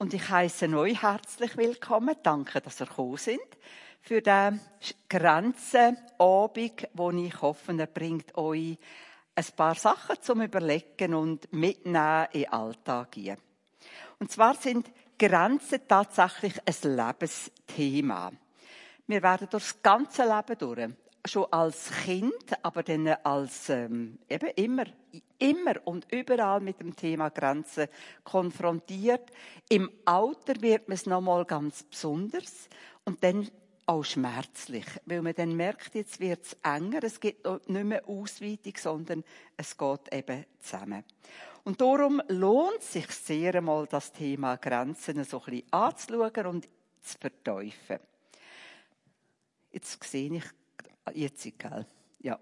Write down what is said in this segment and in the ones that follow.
Und ich heiße euch herzlich willkommen. Danke, dass ihr gekommen sind für den Grenzenabend, wo ich hoffe, er bringt euch ein paar Sachen zum Überlegen und mitnehmen in den Alltag hier. Und zwar sind Grenzen tatsächlich ein Lebensthema. Wir werden durchs ganze Leben durch, schon als Kind, aber dann als ähm, eben immer, immer und überall mit dem Thema Grenzen konfrontiert. Im Alter wird man es nochmal ganz besonders und dann auch schmerzlich, weil man dann merkt, jetzt wird es enger, es gibt nicht mehr Ausweitung, sondern es geht eben zusammen. Und darum lohnt es sich sehr einmal, das Thema Grenzen so ein bisschen anzuschauen und zu verteufeln. Jetzt sehe ich, jetzt, gell? Ja.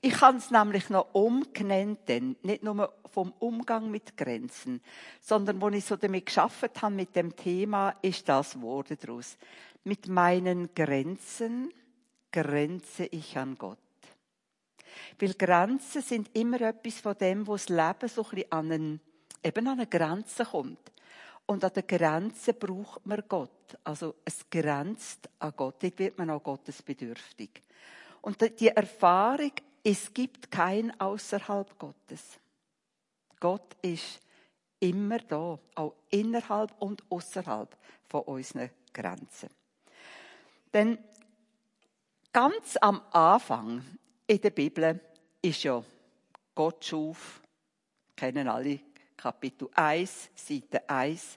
Ich habe es nämlich noch umgenannt, denn nicht nur vom Umgang mit Grenzen, sondern wo ich so damit geschafft habe mit dem Thema, ist das Wort daraus. Mit meinen Grenzen grenze ich an Gott. Weil Grenzen sind immer etwas von dem, wo das Leben so ein bisschen an, einen, eben an eine Grenze kommt. Und an der Grenze braucht man Gott. Also es grenzt an Gott. Dort wird man auch Gottes bedürftig. Und die Erfahrung, es gibt kein außerhalb Gottes. Gott ist immer da, auch innerhalb und außerhalb von unseren Grenzen. Denn ganz am Anfang in der Bibel ist ja Gott schuf, kennen alle Kapitel 1, Seite 1.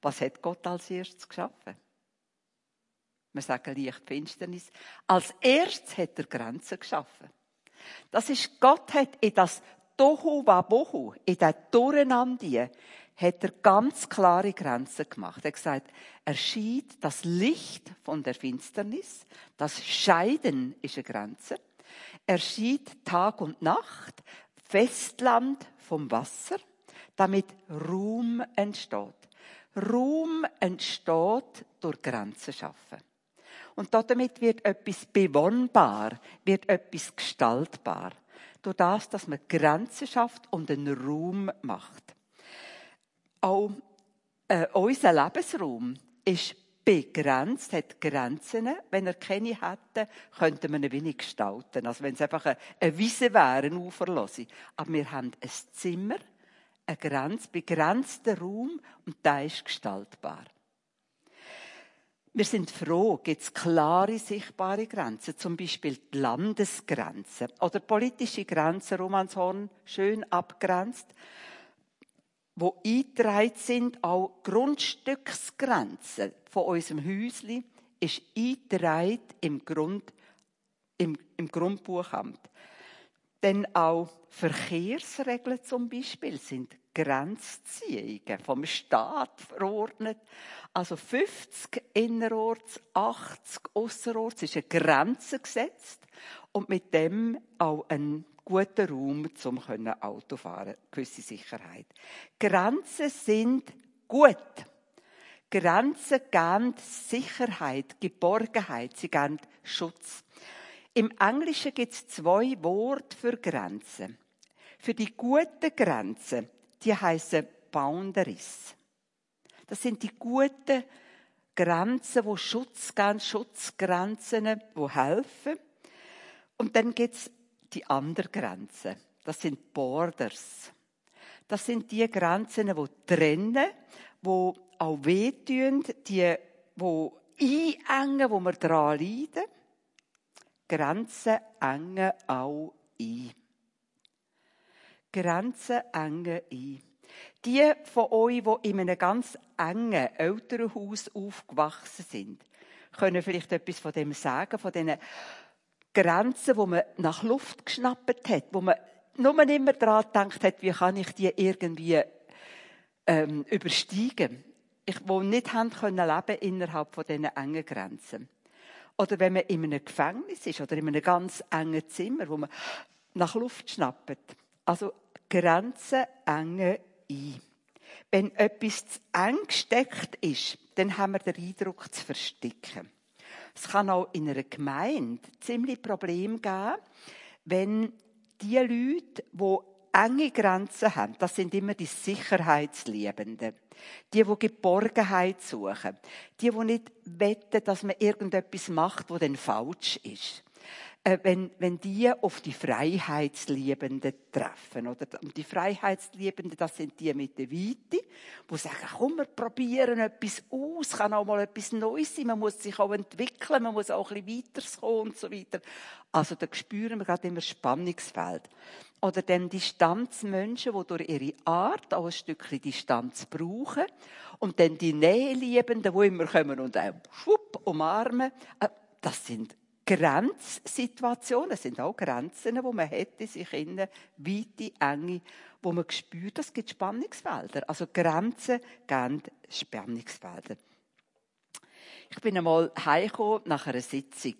Was hat Gott als erstes geschaffen? Wir sagen Licht, Finsternis. Als erstes hat er Grenzen geschaffen. Das ist, Gott hat in das Tohu Wabohu, in das Durcheinander, hat er ganz klare Grenzen gemacht. Er hat gesagt, er das Licht von der Finsternis. Das Scheiden ist eine Grenze. Er schied Tag und Nacht, Festland vom Wasser damit Ruhm entsteht. Ruhm entsteht durch Grenzen schaffen. Und damit wird etwas bewohnbar, wird etwas gestaltbar. Durch das, dass man Grenzen schafft und einen Ruhm macht. Auch äh, unser Lebensraum ist begrenzt, hat Grenzen. Wenn er keine hätte, könnte man ihn wenig gestalten. Also wenn es einfach eine, eine Wiese wäre, ein Uferlose. Aber wir haben ein Zimmer, ein Grenz, begrenzter Raum und der ist gestaltbar. Wir sind froh, gibt es klare, sichtbare Grenzen, zum Beispiel die Landesgrenzen oder politische Grenzen, Romanshorn schön abgrenzt, wo eingetragen sind, auch Grundstücksgrenzen von unserem Häusli, ist eingetragen im, Grund, im, im Grundbuchamt. Denn auch Verkehrsregeln zum Beispiel sind Grenzziehungen vom Staat verordnet. Also 50 innerorts, 80 außerorts ist eine Grenze gesetzt und mit dem auch ein guter Raum zum Auto fahren, gewisse Sicherheit. Grenzen sind gut. Grenzen geben Sicherheit, Geborgenheit, sie geben Schutz. Im Englischen gibt es zwei Worte für Grenzen. Für die guten Grenzen, die heißen Boundaries. Das sind die guten Grenzen, wo Schutz geben, Schutzgrenzen, wo helfen. Und dann gibt es die anderen Grenzen. Das sind Borders. Das sind die Grenzen, die trennen, die auch wehtun, die, die einengen, wo wir daran leiden. Grenzen engen auch ein. Grenzen engen ein. Die von euch, die in einem ganz engen Elternhaus aufgewachsen sind, können vielleicht etwas von dem sagen, von diesen Grenzen, wo man nach Luft geschnappt hat, wo man nur immer daran gedacht hat, wie kann ich die irgendwie ähm, übersteigen. Ich, wo nicht haben können leben innerhalb von diesen engen Grenzen. Oder wenn man in einem Gefängnis ist oder in einem ganz engen Zimmer, wo man nach Luft schnappt. Also Grenzen engen ein. Wenn etwas zu eng gesteckt ist, dann haben wir den Eindruck zu verstecken. Es kann auch in einer Gemeinde ziemlich Probleme geben, wenn die Leute, die enge Grenzen haben, das sind immer die Sicherheitsliebenden. Die, die Geborgenheit suchen. Die, die nicht wetten, dass man irgendetwas macht, wo dann falsch ist. Äh, wenn, wenn die auf die Freiheitsliebenden treffen. Oder? Und die Freiheitsliebenden, das sind die mit der Weite, die sagen, komm, wir probieren etwas aus, kann auch mal etwas Neues sein, man muss sich auch entwickeln, man muss auch ein bisschen weiterkommen und so weiter. Also da spüren wir gerade immer Spannungsfeld. Oder dann Distanzmenschen, die durch ihre Art auch ein Stückchen Distanz brauchen. Und dann die Näheliebenden, die immer kommen und auch schwupp umarmen. Äh, das sind Grenzsituationen, es sind auch Grenzen, wo man in sich innen, weite, enge, wo man spürt, es gibt Spannungsfelder. Also Grenzen geben Spannungsfelder. Ich bin einmal heimgekommen nach einer Sitzung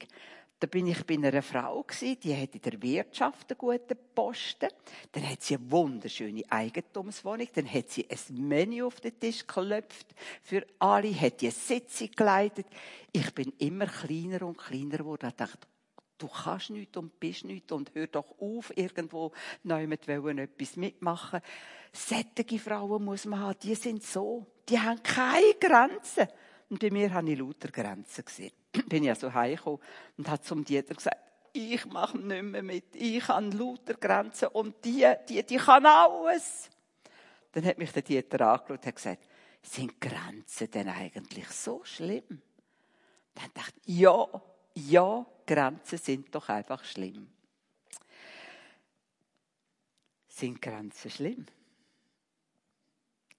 da bin ich bei einer Frau gewesen, die hat in der Wirtschaft einen guten Posten. Dann hat sie eine wunderschöne Eigentumswohnung. Dann hat sie ein Menü auf den Tisch geklopft für alle, hat die Sitzung geleitet. Ich bin immer kleiner und kleiner geworden. Ich dachte, du kannst nichts und bist nichts und hör doch auf, irgendwo jemand wollen etwas mitmachen. Sättige Frauen muss man haben, die sind so, die haben keine Grenzen. Und bei mir habe ich lauter Grenzen gesehen. bin ich also heimgekommen und habe zum Dieter gesagt, ich mache nicht mehr mit, ich habe lauter Grenzen und die, die, die kann alles. Dann hat mich der Dieter angeschaut und hat gesagt, sind Grenzen denn eigentlich so schlimm? Dann dachte ich, ja, ja, Grenzen sind doch einfach schlimm. Sind Grenzen schlimm?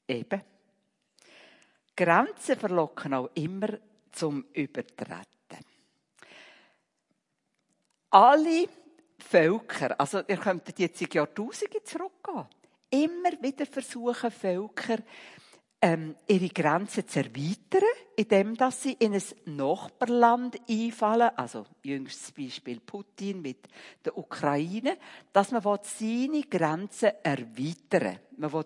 Eben. Grenzen verlocken auch immer zum Übertreten. Alle Völker, also ihr könntet jetzt in Jahrtausende zurückgehen, immer wieder versuchen Völker, ähm, ihre Grenzen zu erweitern, indem dass sie in ein Nachbarland einfallen, also jüngstes Beispiel Putin mit der Ukraine, dass man seine Grenzen erweitern Man will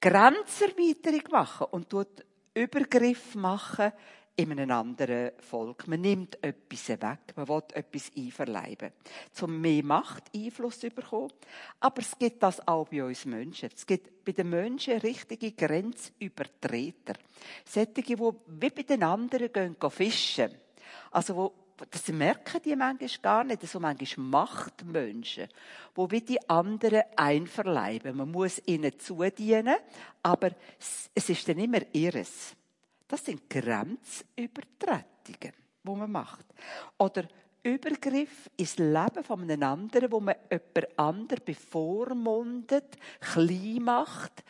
Grenzerweiterung machen und tut Übergriff machen in einem anderen Volk. Man nimmt etwas weg, man will etwas einverleiben, um mehr Macht, Einfluss zu bekommen. Aber es gibt das auch bei uns Menschen. Es gibt bei den Menschen richtige Grenzübertreter. Solche, die wie bei den anderen gehen, gehen fischen. Also, wo das merken die manchmal gar nicht, so manchmal Machtmenschen, wo wie die anderen einverleiben. Man muss ihnen zudienen, aber es ist dann immer ihres. Das sind Grenzübertretungen, die man macht. Oder Übergriff ins Leben von einem anderen, wo man jemand anderen bevormundet, klein macht,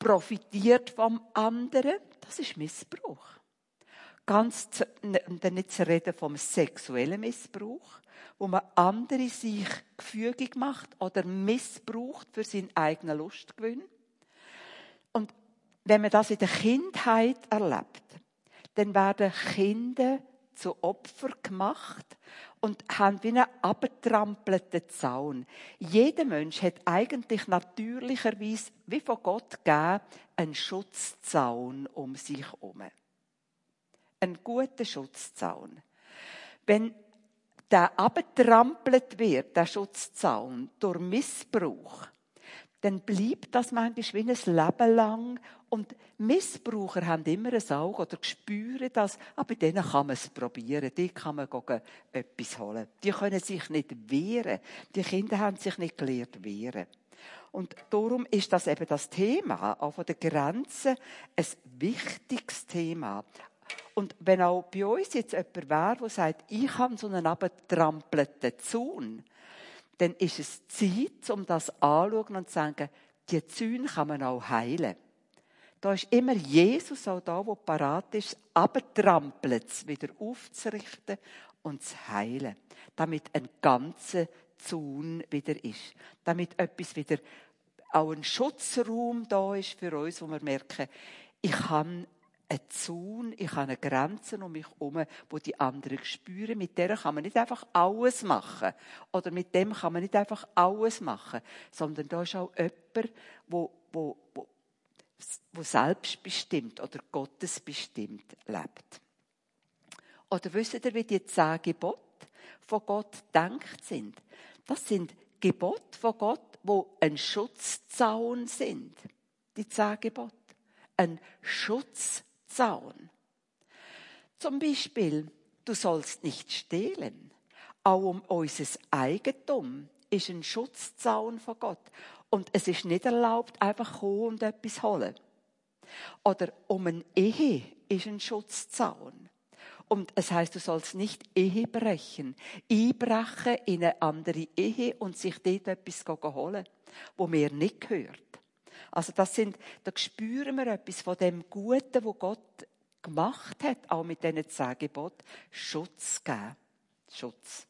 profitiert vom anderen. Das ist Missbrauch. Ganz zu, nicht zu reden vom sexuellen Missbrauch, wo man andere sich gefügig macht oder missbraucht für seinen eigenen Lustgewinn. Und wenn man das in der Kindheit erlebt, dann werden Kinder zu Opfer gemacht und haben wie einen abgetrampelten Zaun. Jeder Mensch hat eigentlich natürlicherweise, wie von Gott gegeben, einen Schutzzaun um sich herum. Einen guten Schutzzaun. Wenn der abgetrampelt wird, der Schutzzaun, durch Missbrauch, dann bleibt das manchmal wie ein Leben lang. Und Missbraucher haben immer ein Auge oder spüren das. Aber denen kann man es probieren. Die kann man etwas holen. Die können sich nicht wehren. Die Kinder haben sich nicht gelernt wehren. Und darum ist das eben das Thema, auch von den Grenzen, ein wichtiges Thema. Und wenn auch bei uns jetzt jemand wäre, der sagt, ich habe so einen abgetrampelten Zaun, dann ist es Zeit, um das anzuschauen und zu sagen, die Zäune kann man auch heilen. Da ist immer Jesus auch da, wo parat ist, abtrampelt es wieder aufzurichten und zu heilen. Damit ein ganzer Zaun wieder ist. Damit etwas wieder, auch ein Schutzraum da ist für uns, wo wir merken, ich kann ein Zaun, ich habe eine Grenze um mich herum, wo die anderen spüren. Mit der kann man nicht einfach alles machen. Oder mit dem kann man nicht einfach alles machen. Sondern da ist auch jemand, wo, wo, wo, wo selbstbestimmt oder gottesbestimmt lebt. Oder wisst ihr, wie die zehn Gebote von Gott denkt sind? Das sind Gebote von Gott, wo ein Schutzzaun sind. Die zehn Gebote. Ein Schutzzaun. Zum Beispiel, du sollst nicht stehlen. Auch um unser Eigentum ist ein Schutzzaun von Gott. Und es ist nicht erlaubt, einfach kommen und etwas holen. Oder um eine Ehe ist ein Schutzzaun. Und es heißt, du sollst nicht Ehe brechen, einbrechen in eine andere Ehe und sich dort etwas holen, wo mir nicht gehört. Also das sind, da spüren wir etwas von dem Guten, wo Gott gemacht hat, auch mit diesen zehn Geboten, Schutz geben. Schutz.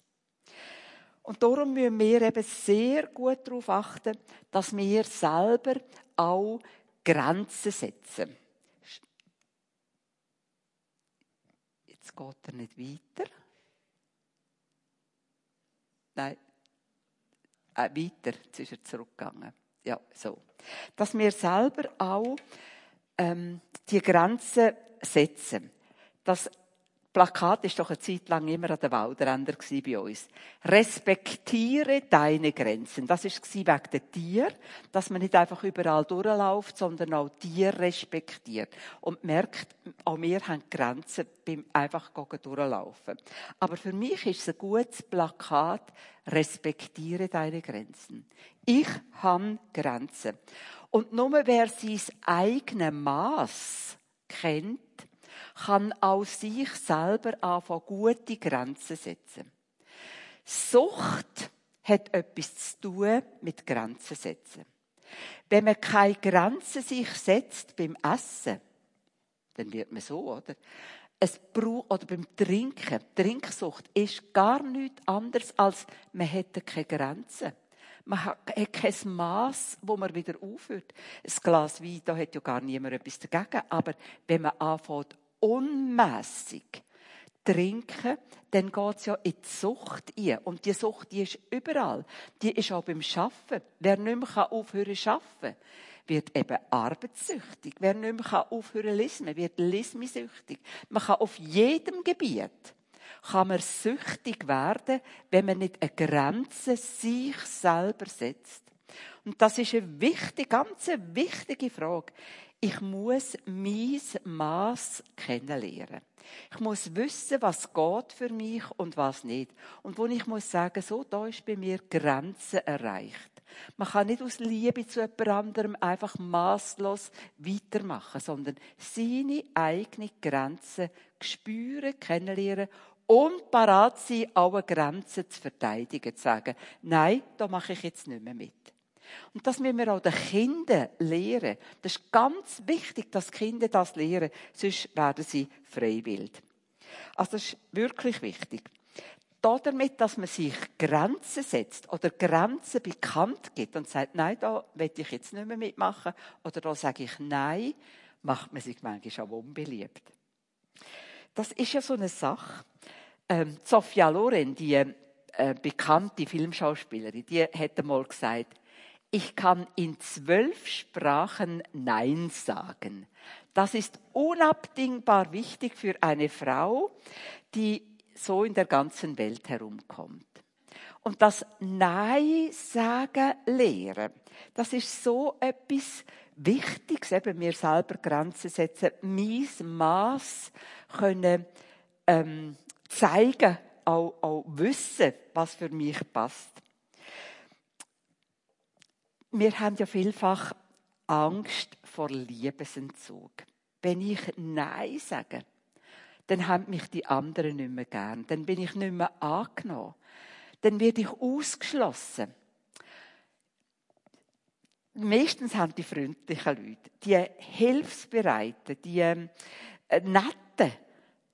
Und darum müssen wir eben sehr gut darauf achten, dass wir selber auch Grenzen setzen. Jetzt geht er nicht weiter. Nein, äh, weiter, jetzt ist er zurückgegangen. Ja, so. Dass wir selber auch ähm, die Grenzen setzen. Das Plakat ist doch eine Zeit lang immer an den Waldrändern bei uns. Respektiere deine Grenzen. Das ist wegen den Tier, dass man nicht einfach überall durchläuft, sondern auch Tier respektiert. Und merkt, auch wir haben Grenzen beim einfach durchlaufen. Aber für mich ist es ein gutes Plakat, respektiere deine Grenzen. Ich habe Grenzen. Und nur wer sein eigenes Maß kennt, kann auch sich selber anfangen, gute Grenzen setzen. Sucht hat etwas zu tun mit Grenzen setzen. Wenn man keine Grenzen sich setzt beim Essen, dann wird man so, oder? Es braucht, oder beim Trinken. Trinksucht ist gar nichts anderes als, man hätte keine Grenzen. Man hat kein Maß, wo man wieder aufhört. Ein Glas Wein, da hat ja gar niemand etwas dagegen. Aber wenn man anfängt, unmässig trinken, dann geht es ja in die Sucht ein. Und die Sucht, die ist überall. Die ist auch beim Schaffen. Wer nicht mehr aufhören zu arbeiten, wird eben arbeitssüchtig. Wer nicht mehr aufhören zu lesen, wird lismisüchtig. Man kann auf jedem Gebiet kann man süchtig werden, wenn man nicht eine Grenze sich selber setzt. Und das ist eine wichtige, ganz wichtige Frage. Ich muss mein Maß kennenlernen. Ich muss wissen, was geht für mich und was nicht. Und wo ich muss sagen, so, da ist bei mir Grenze erreicht. Man kann nicht aus Liebe zu jemand anderem einfach maßlos weitermachen, sondern seine eigene Grenze spüren, kennenlernen und parat sein, alle Grenzen zu verteidigen, zu sagen, nein, da mache ich jetzt nicht mehr mit. Und das müssen wir auch den Kindern lehren. Das ist ganz wichtig, dass die Kinder das lehren, sonst werden sie freiwillig. Also das ist wirklich wichtig. Damit, dass man sich Grenzen setzt oder Grenzen bekannt gibt und sagt, nein, da will ich jetzt nicht mehr mitmachen oder da sage ich nein, macht man sich manchmal auch unbeliebt. Das ist ja so eine Sache. Ähm, Sophia Loren, die äh, bekannte Filmschauspielerin, die hat einmal gesagt, ich kann in zwölf Sprachen Nein sagen. Das ist unabdingbar wichtig für eine Frau, die so in der ganzen Welt herumkommt. Und das Nein sagen lehren, das ist so etwas Wichtiges, eben mir selber Grenzen setzen, mein Maß können ähm, zeigen, auch, auch wissen, was für mich passt wir haben ja vielfach Angst vor Liebesentzug. Wenn ich Nein sage, dann haben mich die anderen nicht mehr gern. Dann bin ich nicht mehr angenommen. Dann werde ich ausgeschlossen. Meistens haben die freundlichen Leute, die hilfsbereiten, die äh, netten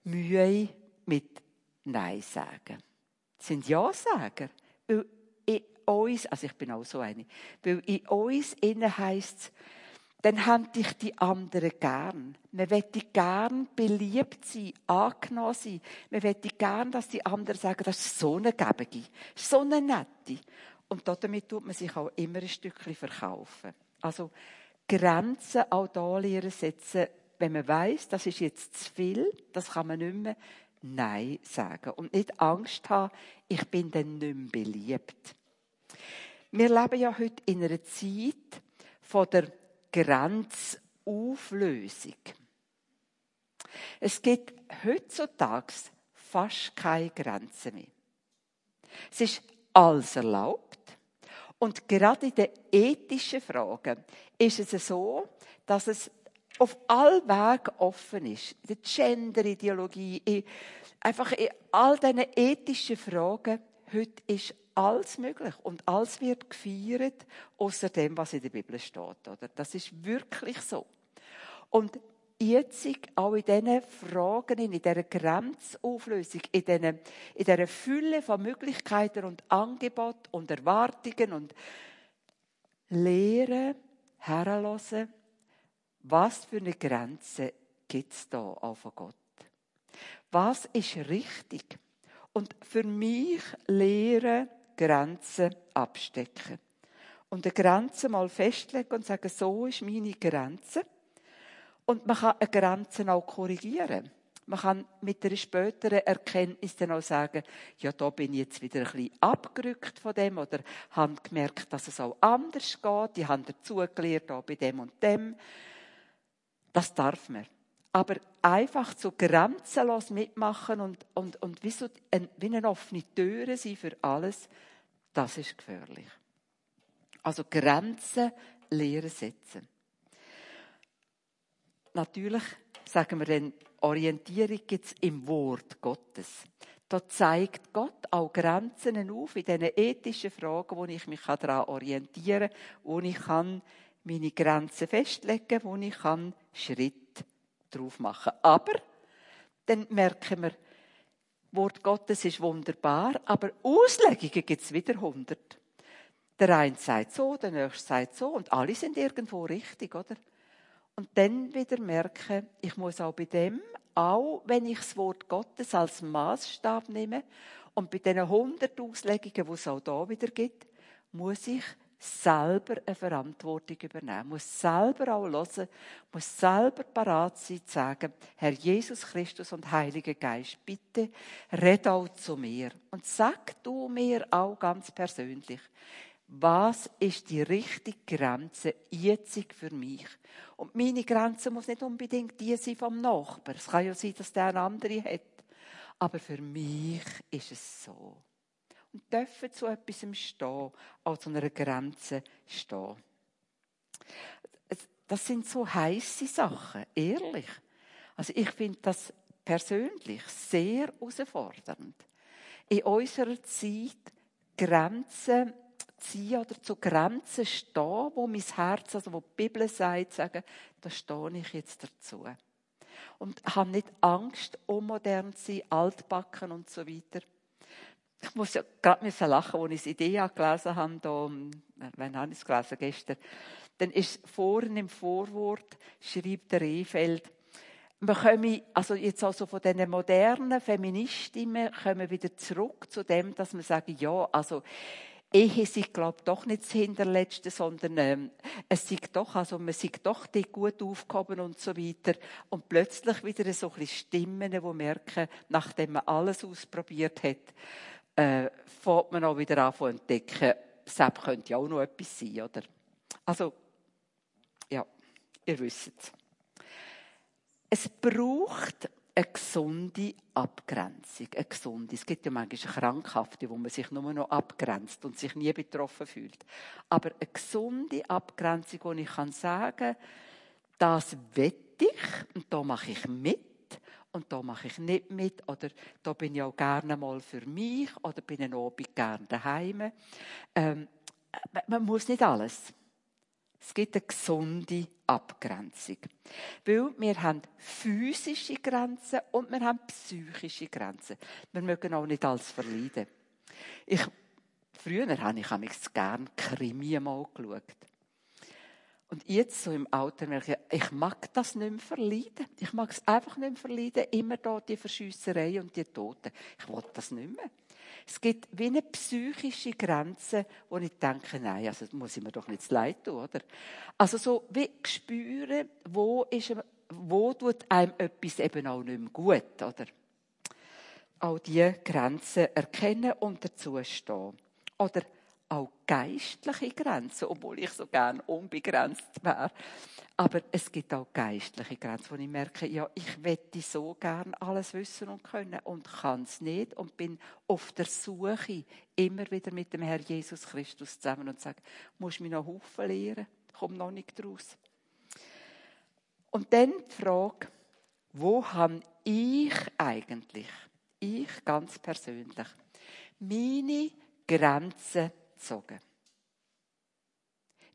Mühe mit Nein sagen. Das sind Ja-Sager uns, also ich bin auch so eine, weil in uns innen heisst dann haben dich die anderen gern. Man möchte gern beliebt sein, angenommen sein. Man möchte gern, dass die anderen sagen, das ist so eine Gebige, so eine Nette. Und damit tut man sich auch immer ein Stückchen verkaufen. Also Grenzen auch da lernen setzen, wenn man weiß, das ist jetzt zu viel, das kann man nicht mehr Nein sagen. Und nicht Angst haben, ich bin dann nicht mehr beliebt. Wir leben ja heute in einer Zeit von der Grenzauflösung. Es gibt heutzutage fast keine Grenzen mehr. Es ist alles erlaubt. Und gerade in den ethischen Fragen ist es so, dass es auf all Wegen offen ist. In der Gender-Ideologie, einfach in all diesen ethischen Fragen, heute ist alles möglich und alles wird gefeiert, außer dem, was in der Bibel steht. Oder? Das ist wirklich so. Und jetzt auch in diesen Fragen, in dieser Grenzauflösung, in, diesen, in dieser Fülle von Möglichkeiten und Angeboten und Erwartungen und Lehren herlassen, was für eine Grenze gibt es da auch von Gott? Was ist richtig? Und für mich lehren Grenzen abstecken. Und eine Grenze mal festlegen und sagen, so ist meine Grenze. Und man kann eine Grenze auch korrigieren. Man kann mit einer späteren Erkenntnis dann auch sagen, ja, da bin ich jetzt wieder ein bisschen abgerückt von dem oder habe gemerkt, dass es auch anders geht. Ich habe dazugelernt, auch bei dem und dem. Das darf man. Aber einfach so grenzenlos mitmachen und, und, und wie, so ein, wie eine offene Tür sein für alles, das ist gefährlich. Also Grenzen lehren setzen. Natürlich sagen wir dann, Orientierung gibt es im Wort Gottes. Da zeigt Gott auch Grenzen auf in diesen ethischen Fragen, wo ich mich daran orientieren kann, wo ich kann meine Grenzen festlegen, wo ich kann Schritt drauf machen. Aber dann merken wir, Wort Gottes ist wunderbar, aber Auslegungen gibt es wieder hundert. Der eine sagt so, der nächste sagt so und alle sind irgendwo richtig, oder? Und dann wieder merken, ich muss auch bei dem, auch wenn ich das Wort Gottes als Maßstab nehme und bei diesen hundert Auslegungen, die es auch da wieder gibt, muss ich selber eine Verantwortung übernehmen, muss selber auch hören, muss selber parat sein, zu sagen, Herr Jesus Christus und Heiliger Geist, bitte red auch zu mir und sag du mir auch ganz persönlich, was ist die richtige Grenze jetzt für mich? Und meine Grenze muss nicht unbedingt die sein vom Nachbarn. Es kann ja sein, dass der eine andere hat. Aber für mich ist es so und dürfen zu etwas stehen, auch zu einer Grenze stehen. Das sind so heiße Sachen, ehrlich. Also ich finde das persönlich sehr herausfordernd. In unserer Zeit Grenzen ziehen oder zu Grenzen stehen, wo mein Herz, also wo die Bibel sagt, sagen, da stehe ich jetzt dazu. Und habe nicht Angst, unmodern zu sein, altbacken und so weiter ich muss ja gerade lachen, als ich die Idee gelesen habe, da, wann habe ich es gelesen? Gestern. Dann ist vorne im Vorwort, schreibt der Rehfeld, wir kommen, also jetzt also von diesen modernen Feministinnen, kommen wieder zurück zu dem, dass wir sagen, ja, also, Ehe sind, glaube doch nicht das Hinterletzte, sondern ähm, es sieht doch, also man sieht doch die gut aufgehoben und so weiter. Und plötzlich wieder so ein bisschen Stimmen, die merken, nachdem man alles ausprobiert hat, äh, fängt man auch wieder an zu entdecken, Sepp könnte ja auch noch etwas sein, oder? Also, ja, ihr wisst es. Es braucht eine gesunde Abgrenzung. Eine gesunde. Es gibt ja manchmal krankhafte, wo man sich nur noch abgrenzt und sich nie betroffen fühlt. Aber eine gesunde Abgrenzung, wo ich kann sagen, das wette ich und da mache ich mit und da mache ich nicht mit oder da bin ich auch gerne mal für mich oder bin ich auch gerne daheim. Ähm, man muss nicht alles. Es gibt eine gesunde Abgrenzung. Weil wir haben physische Grenzen und wir haben psychische Grenzen. Wir mögen auch nicht alles verleiden. Ich, früher habe ich gerne Krimi mal geschaut. Und jetzt so im Alter merke ich, ich mag das nicht mehr verleiden. Ich mag es einfach nicht mehr verleiden. Immer da die Verschüsserei und die Toten. Ich will das nicht mehr. Es gibt wie eine psychische Grenze, wo ich denke, nein, also das muss ich mir doch nicht leid tun, oder? Also so wie spüren, wo ist, wo tut einem etwas eben auch nicht mehr gut, oder? Auch diese Grenzen erkennen und dazu stehen. Oder auch geistliche Grenzen, obwohl ich so gern unbegrenzt wäre. Aber es gibt auch geistliche Grenzen, wo ich merke, ja, ich wette so gern alles wissen und können und kann es nicht und bin auf der Suche immer wieder mit dem Herr Jesus Christus zusammen und sage, muss mich noch Haufen lehren, komme noch nicht raus. Und dann die Frage, wo habe ich eigentlich, ich ganz persönlich, meine Grenzen gezogen?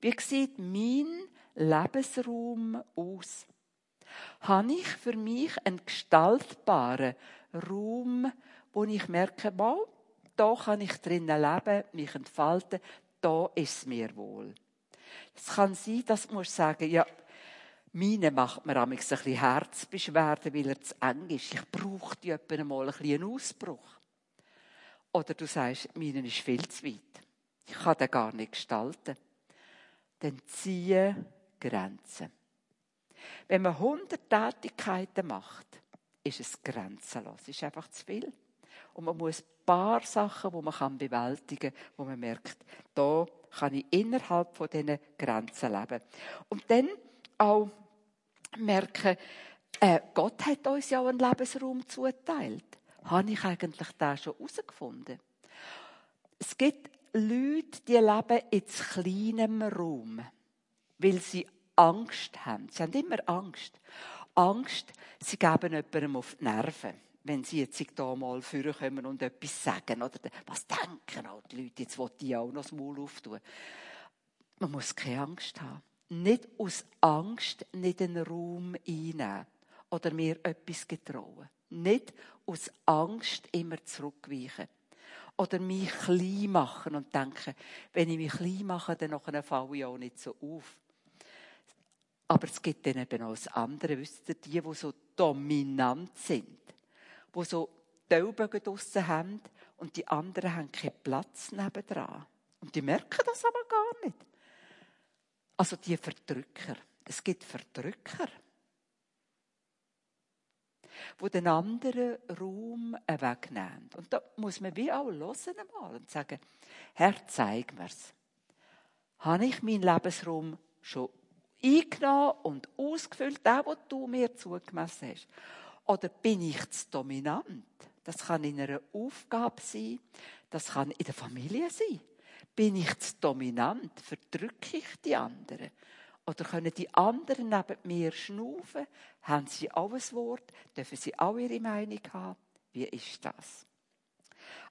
Wie sieht mein Lebensraum aus? Habe ich für mich einen gestaltbaren Raum, wo ich merke, wow, da kann ich drinnen leben, mich entfalten, da ist es mir wohl. Es kann sein, dass du sagen ja, meine macht mir ein bisschen Herzbeschwerden, weil er zu eng ist. Ich brauche die mal ein einen Ausbruch. Oder du sagst, meine ist viel zu weit. Ich kann den gar nicht gestalten. Dann ziehe Grenzen. Wenn man 100 Tätigkeiten macht, ist es grenzenlos. Es ist einfach zu viel. Und man muss ein paar Sachen, die man bewältigen kann, wo man merkt, da kann ich innerhalb von diesen Grenzen leben. Und dann auch merken, äh, Gott hat uns ja einen Lebensraum zuteilt. Habe ich eigentlich da schon herausgefunden? Es gibt Leute, die leben in kleinem Raum, weil sie Angst haben. Sie haben immer Angst. Angst, sie geben jemandem auf die Nerven, wenn sie jetzt hier mal vorkommen und etwas sagen. Oder was denken auch die Leute, jetzt will die auch noch das Maul auftun. Man muss keine Angst haben nicht aus Angst nicht den Raum einnehmen oder mir etwas getrauen. Nicht aus Angst immer zurückweichen. Oder mich klein machen und denken, wenn ich mich klein mache, dann falle ich auch nicht so auf. Aber es gibt dann eben auch das andere, wisst ihr, die, die so dominant sind, die so Taubögen draussen haben und die anderen haben keinen Platz nebendran. Und die merken das aber gar nicht. Also die Verdrücker. Es gibt Verdrücker, wo den anderen Raum wegnehmen. Und da muss man wie auch hören einmal und sagen, Herr, zeig mir's. Habe ich meinen Lebensraum schon eingenommen und ausgefüllt, den, was du mir zugemessen hast? Oder bin ich zu dominant? Das kann in einer Aufgabe sein, das kann in der Familie sein. Bin ich zu dominant? Verdrücke ich die anderen? Oder können die anderen neben mir schnaufen? Haben sie ein Wort? Dürfen sie auch ihre Meinung haben? Wie ist das?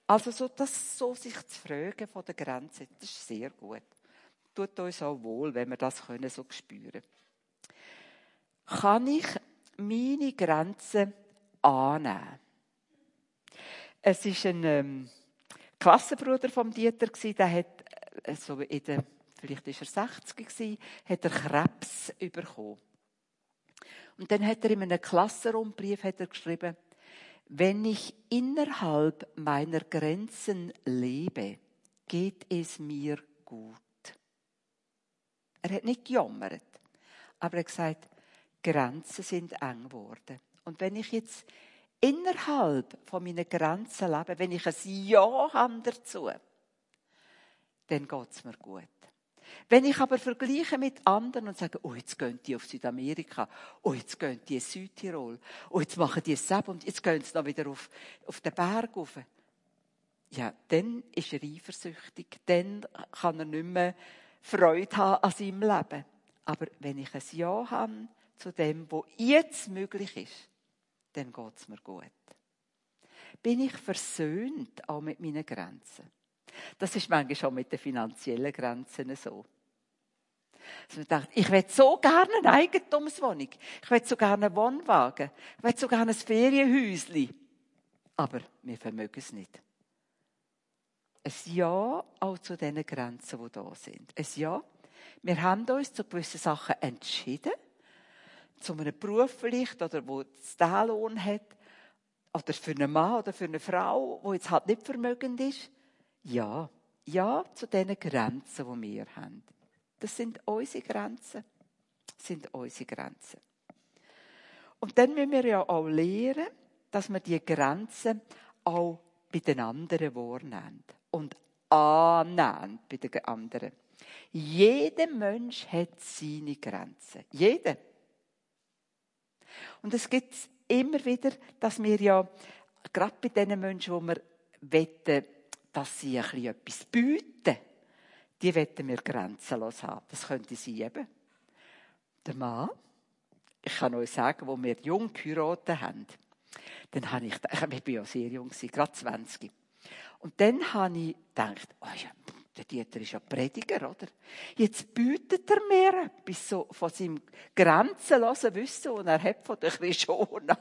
Also so, das, so sich zu fragen von der Grenze, das ist sehr gut. Tut uns auch wohl, wenn wir das können, so spüren. Kann ich meine Grenzen annehmen? Es ist ein ähm, Klassenbruder vom Dieter der hat äh, so in der, vielleicht ist er 60 gewesen, hat er Krebs bekommen. Und dann hat er in einem er geschrieben, wenn ich innerhalb meiner Grenzen lebe, geht es mir gut. Er hat nicht gejammert, aber er hat gesagt, Grenzen sind eng geworden. Und wenn ich jetzt innerhalb von meinen Grenzen leben, wenn ich ein Ja habe dazu, dann geht es mir gut. Wenn ich aber vergleiche mit anderen und sage, oh, jetzt gehen die auf Südamerika, oh, jetzt gehen die in Südtirol, oh, jetzt machen die es und jetzt gehen sie noch wieder auf, auf den Berg rauf. Ja, dann ist er eifersüchtig, dann kann er nicht mehr Freude haben an seinem Leben. Aber wenn ich ein Ja habe zu dem, was jetzt möglich ist, dann geht es mir gut. Bin ich versöhnt auch mit meinen Grenzen? Das ist manchmal schon mit den finanziellen Grenzen so. Dass man denkt, ich will so gerne eine Eigentumswohnung. Ich will so gerne einen Wohnwagen. Ich will so gerne ein Ferienhäuschen. Aber wir vermögen es nicht. Ein Ja auch zu den Grenzen, die da sind. Ein Ja. Wir haben uns zu gewissen Sachen entschieden zu einem Beruf vielleicht, oder wo es den Lohn hat, oder für einen Mann oder für eine Frau, wo jetzt halt nicht vermögend ist. Ja, ja zu diesen Grenzen, die wir haben. Das sind unsere Grenzen. Das sind unsere Grenzen. Und dann müssen wir ja auch lernen, dass wir die Grenzen auch bei den anderen wahrnehmen. Und annähernd bei den anderen. Jeder Mensch hat seine Grenzen. Jeder. Und es gibt immer wieder, dass wir ja, gerade bei den Menschen, wo wir wetten, dass sie ein bisschen etwas bieten, die wetten wir grenzenlos haben. Das könnte sie eben. Der Mann, ich kann euch sagen, wo wir jung geheiratet haben, dann habe ich, ich war ja sehr jung, gerade 20. Und dann habe ich gedacht, oh ja, der Dieter ist ja Prediger, oder? Jetzt bietet er mir etwas so von seinem grenzenlosen Wissen, und er hat von der Krishona.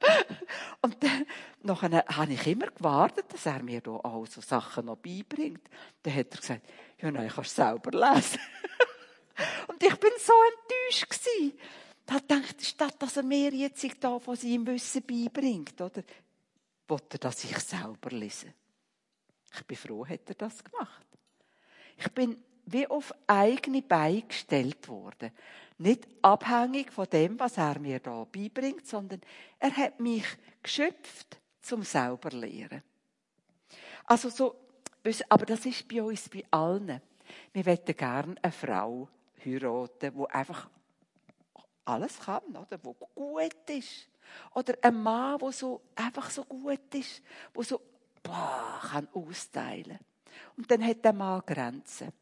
Und dann nachher habe ich immer gewartet, dass er mir da all so Sachen noch beibringt. Dann hat er gesagt, ja nein, ich kann es selber lesen. Und ich bin so enttäuscht gewesen. Da ich, statt dass er mir jetzt da von seinem Wissen beibringt, oder? Wollte er, dass ich selber lese. Ich bin froh, hat er das gemacht. Ich bin wie auf eigene Beine gestellt worden. Nicht abhängig von dem, was er mir da beibringt, sondern er hat mich geschöpft zum selber lehren. Also so, aber das ist bei uns, bei allen. Wir möchten gerne eine Frau heiraten, die einfach alles kann, oder? Wo gut ist. Oder ein Mann, der so, einfach so gut ist, der so, boah, kann austeilen. Und dann hat der Mann Grenzen.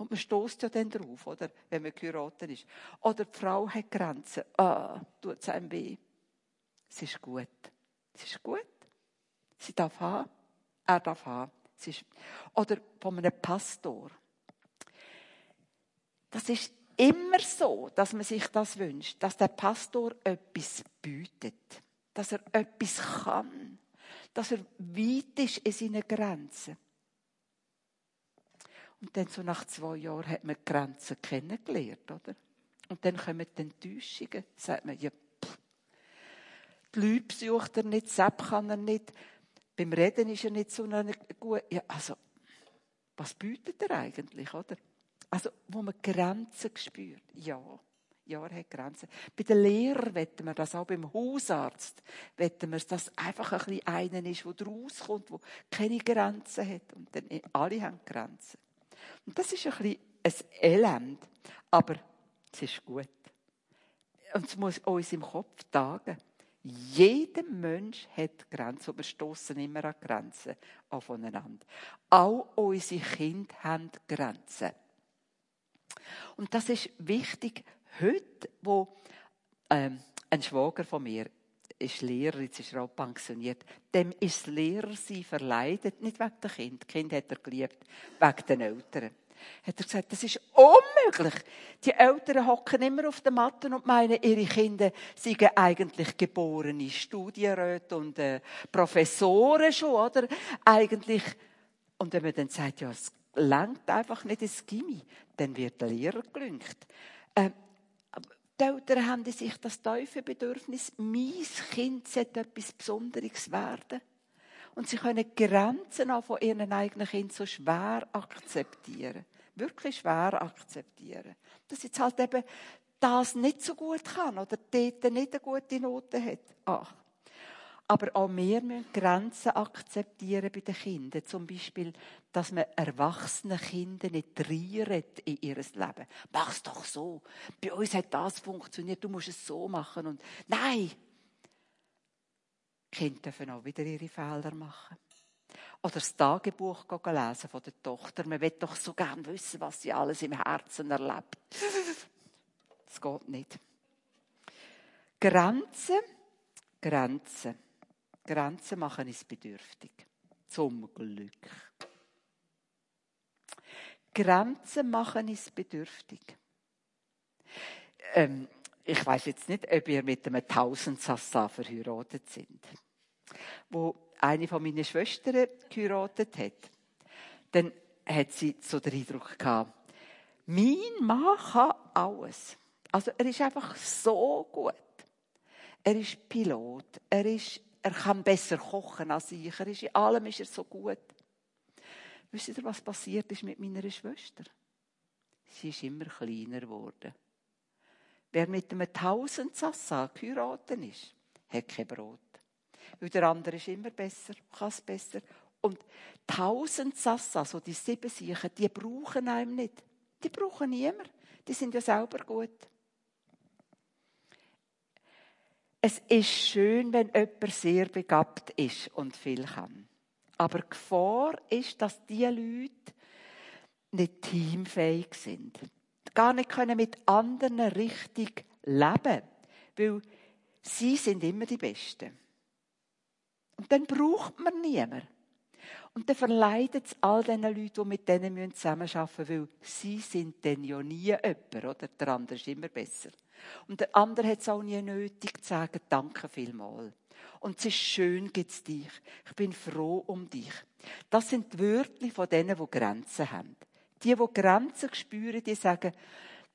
Und man stoßt ja dann drauf, oder? Wenn man geheiratet ist. Oder die Frau hat Grenzen. Ah, tut es einem weh. Es ist gut. Es ist gut. Sie darf haben. Er darf haben. Ist, oder von einem Pastor. Das ist immer so, dass man sich das wünscht, dass der Pastor etwas bietet, dass er etwas kann, dass er weit ist in seinen Grenzen. Und dann so nach zwei Jahren hat man die Grenzen kennengelernt, oder? Und dann kommen die Enttäuschungen. Sagt man, ja, pff, die Leute besucht er nicht, Sepp kann er nicht, beim Reden ist er nicht so gut. Ja, also, was bietet er eigentlich, oder? Also, wo man Grenzen spürt. Ja, ja, er hat Grenzen. Bei den Lehrern wetten wir das, auch beim Hausarzt wetten wir, dass das einfach ein bisschen einer ist, der rauskommt, der keine Grenzen hat. Und dann, alle haben Grenzen. Und das ist ein bisschen ein Elend. Aber es ist gut. Und es muss uns im Kopf tagen. Jeder Mensch hat Grenzen und wir stoßen immer an Grenzen aufeinander. Auch unsere Kinder haben Grenzen. Und das ist wichtig heute, wo ähm, ein Schwager von mir ist Lehrer, jetzt ist er auch pensioniert, dem ist das Lehrersein verleidet, nicht wegen der Kind. Die Kind hat er geliebt, wegen den Eltern. Hat er gesagt, das ist unmöglich. Die Eltern hocken immer auf den Matten und meinen, ihre Kinder seien eigentlich geborene Studienräte und äh, Professoren schon, oder? Eigentlich. Und wenn man dann sagt, ja, es langt einfach nicht ins Gimmi, dann wird der Lehrer gelüngt. Äh, die Eltern haben sich das tiefe Bedürfnis, mein Kind sollte etwas Besonderes werden. Und sie können Grenzen auch von ihren eigenen Kindern so schwer akzeptieren. Wirklich schwer akzeptieren. Dass jetzt halt eben das nicht so gut kann oder dort nicht eine gute Note hat. Ach, aber auch wir müssen Grenzen akzeptieren bei den Kindern. Zum Beispiel, dass man erwachsene Kinder nicht reinredet in ihr Leben. Mach's doch so. Bei uns hat das funktioniert. Du musst es so machen. Und nein! Kinder dürfen auch wieder ihre Fehler machen. Oder das Tagebuch lesen von der Tochter. Man will doch so gern wissen, was sie alles im Herzen erlebt. Das geht nicht. Grenzen, Grenzen. Grenzen machen ist bedürftig. Zum Glück. Grenzen machen ist bedürftig. Ähm, ich weiß jetzt nicht, ob ihr mit einem Tausendsassa verheiratet sind. Wo eine von meinen Schwestern geheiratet hat, dann hat sie so den Eindruck gehabt, mein Mann kann alles. Also er ist einfach so gut. Er ist Pilot, er ist er kann besser kochen als ich. Er ist, in allem ist er so gut. Wisst ihr, was passiert ist mit meiner Schwester? Sie ist immer kleiner geworden. Wer mit einem Tausendsassa geheiratet ist, hat kein Brot. Weil der andere ist immer besser, kann es besser Und tausend Sassa, so die sieben Siechen, die brauchen einem nicht. Die brauchen niemand. Die sind ja selber gut. Es ist schön, wenn jemand sehr begabt ist und viel kann. Aber die Gefahr ist, dass die Leute nicht teamfähig sind. Gar nicht können mit anderen richtig leben. Weil sie sind immer die Besten. Und dann braucht man niemanden. Und dann verleidet es all diesen Leuten, die mit denen zusammenarbeiten müssen, weil sie sind dann ja nie jemand, oder? Der andere ist immer besser. Und der andere hat es auch nie nötig zu sagen, danke vielmals. Und es ist schön, gibt es dich. Ich bin froh um dich. Das sind die Wörter von denen, die Grenzen haben. Die, die Grenzen spüren, die sagen,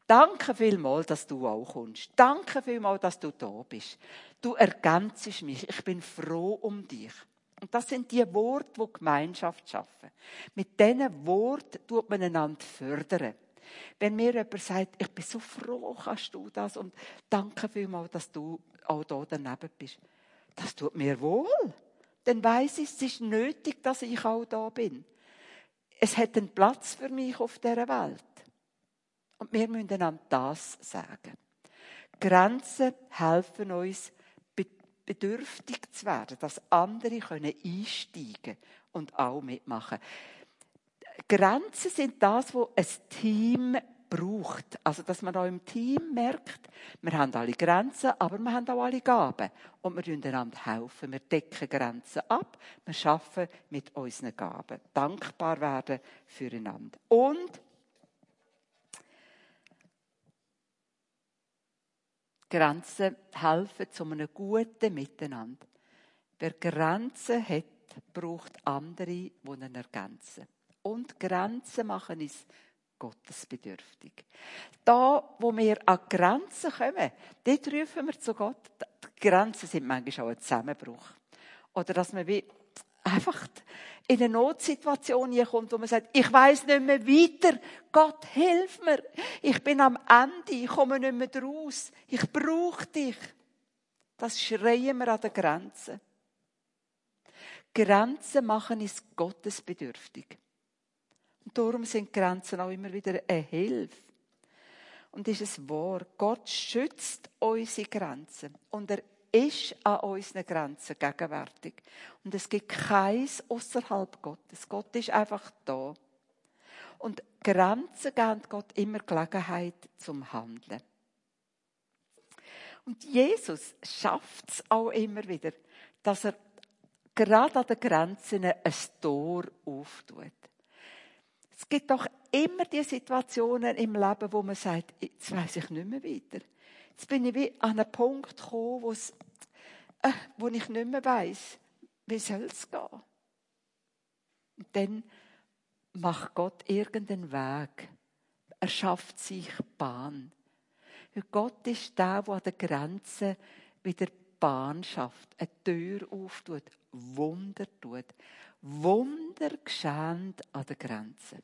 Danke vielmals, dass du auch kommst. Danke vielmals, dass du da bist. Du ergänzest mich. Ich bin froh um dich. Und das sind die Worte, die Gemeinschaft schaffen. Mit diesen Worten tut man einander fördern. Wenn mir jemand sagt, ich bin so froh, kannst du das und danke vielmals, dass du auch da daneben bist. Das tut mir wohl. Dann weiß ich, es ist nötig, dass ich auch da bin. Es hat einen Platz für mich auf dieser Welt. Und wir müssen einander das sagen. Grenzen helfen uns, bedürftig zu werden, dass andere können einsteigen und auch mitmachen. Grenzen sind das, wo ein Team braucht. Also, dass man auch im Team merkt, wir haben alle Grenzen, aber wir haben auch alle Gaben. Und wir helfen einander helfen. Wir decken Grenzen ab. Wir arbeiten mit unseren Gaben. Dankbar werden füreinander. Und Grenzen helfen zu einem guten Miteinander. Wer Grenzen hat, braucht andere, die ihn ergänzen. Und Grenzen machen uns gottesbedürftig. Da, wo wir an Grenzen kommen, dort rufen wir zu Gott. Die Grenzen sind manchmal auch ein Zusammenbruch. Oder dass man wie einfach in eine Notsituation hier kommt, wo man sagt, ich weiß nicht mehr weiter. Gott, hilf mir. Ich bin am Ende. Ich komme nicht mehr raus. Ich brauche dich. Das schreien wir an der Grenze. Grenzen machen uns gottesbedürftig. Und darum sind Grenzen auch immer wieder eine Hilfe. Und ist es wahr, Gott schützt unsere Grenzen. Und er ist an unseren Grenzen gegenwärtig. Und es gibt keins außerhalb Gottes. Gott ist einfach da. Und Grenzen geben Gott immer Gelegenheit zum Handeln. Und Jesus schafft es auch immer wieder, dass er gerade an den Grenzen ein Tor auftut. Es gibt doch immer die Situationen im Leben, wo man sagt, jetzt weiß ich nicht mehr weiter. Jetzt bin ich wie an einen Punkt gekommen, wo, äh, wo ich nicht mehr weiß, wie soll es gehen. Und dann macht Gott irgendeinen Weg. Er schafft sich Bahn. Und Gott ist der, der an der Grenze wieder Bahn schafft, eine Tür auftut, Wunder tut. Wunder geschehen an der Grenze.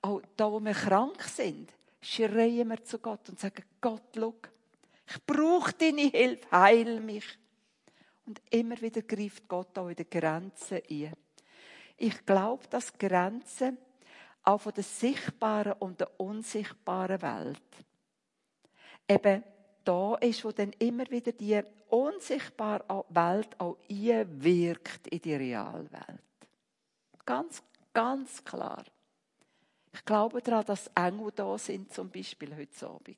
Auch da, wo wir krank sind, schreien wir zu Gott und sagen, Gott, schau, ich brauche deine Hilfe, heil mich. Und immer wieder greift Gott auch in die Grenzen ein. Ich glaube, dass Grenzen auch von der sichtbaren und der unsichtbaren Welt eben da ist, wo dann immer wieder die unsichtbare Welt auch einwirkt in die Realwelt. Ganz, ganz klar. Ich glaube daran, dass Engel da sind, zum Beispiel heute Abend.